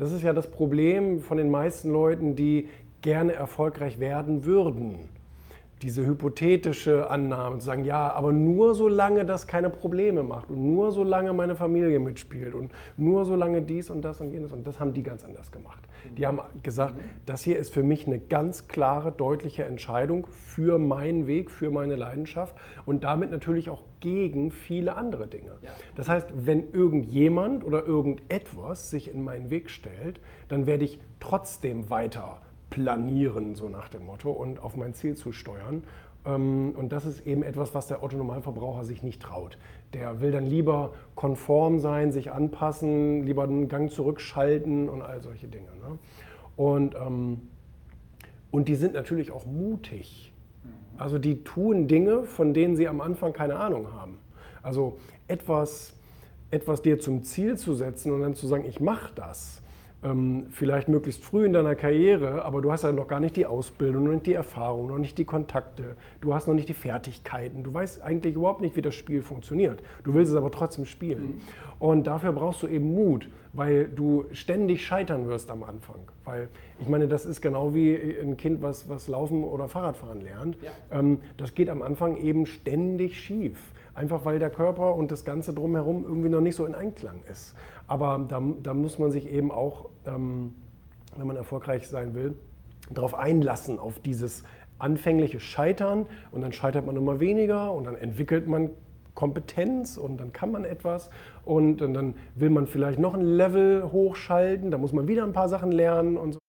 Das ist ja das Problem von den meisten Leuten, die gerne erfolgreich werden würden diese hypothetische Annahme, zu sagen, ja, aber nur solange das keine Probleme macht und nur solange meine Familie mitspielt und nur solange dies und das und jenes und das haben die ganz anders gemacht. Die haben gesagt, das hier ist für mich eine ganz klare, deutliche Entscheidung für meinen Weg, für meine Leidenschaft und damit natürlich auch gegen viele andere Dinge. Das heißt, wenn irgendjemand oder irgendetwas sich in meinen Weg stellt, dann werde ich trotzdem weiter planieren, so nach dem Motto, und auf mein Ziel zu steuern. Ähm, und das ist eben etwas, was der Autonormalverbraucher sich nicht traut. Der will dann lieber konform sein, sich anpassen, lieber einen Gang zurückschalten und all solche Dinge. Ne? Und, ähm, und die sind natürlich auch mutig. Also die tun Dinge, von denen sie am Anfang keine Ahnung haben. Also etwas, etwas dir zum Ziel zu setzen und dann zu sagen, ich mache das ähm, vielleicht möglichst früh in deiner Karriere, aber du hast ja noch gar nicht die Ausbildung, noch nicht die Erfahrung, noch nicht die Kontakte, du hast noch nicht die Fertigkeiten, du weißt eigentlich überhaupt nicht, wie das Spiel funktioniert. Du willst es aber trotzdem spielen. Mhm. Und dafür brauchst du eben Mut, weil du ständig scheitern wirst am Anfang. Weil ich meine, das ist genau wie ein Kind, was, was Laufen oder Fahrradfahren lernt. Ja. Ähm, das geht am Anfang eben ständig schief. Einfach weil der Körper und das Ganze drumherum irgendwie noch nicht so in Einklang ist. Aber da, da muss man sich eben auch, ähm, wenn man erfolgreich sein will, darauf einlassen, auf dieses anfängliche Scheitern. Und dann scheitert man immer weniger und dann entwickelt man Kompetenz und dann kann man etwas und, und dann will man vielleicht noch ein Level hochschalten, da muss man wieder ein paar Sachen lernen und so.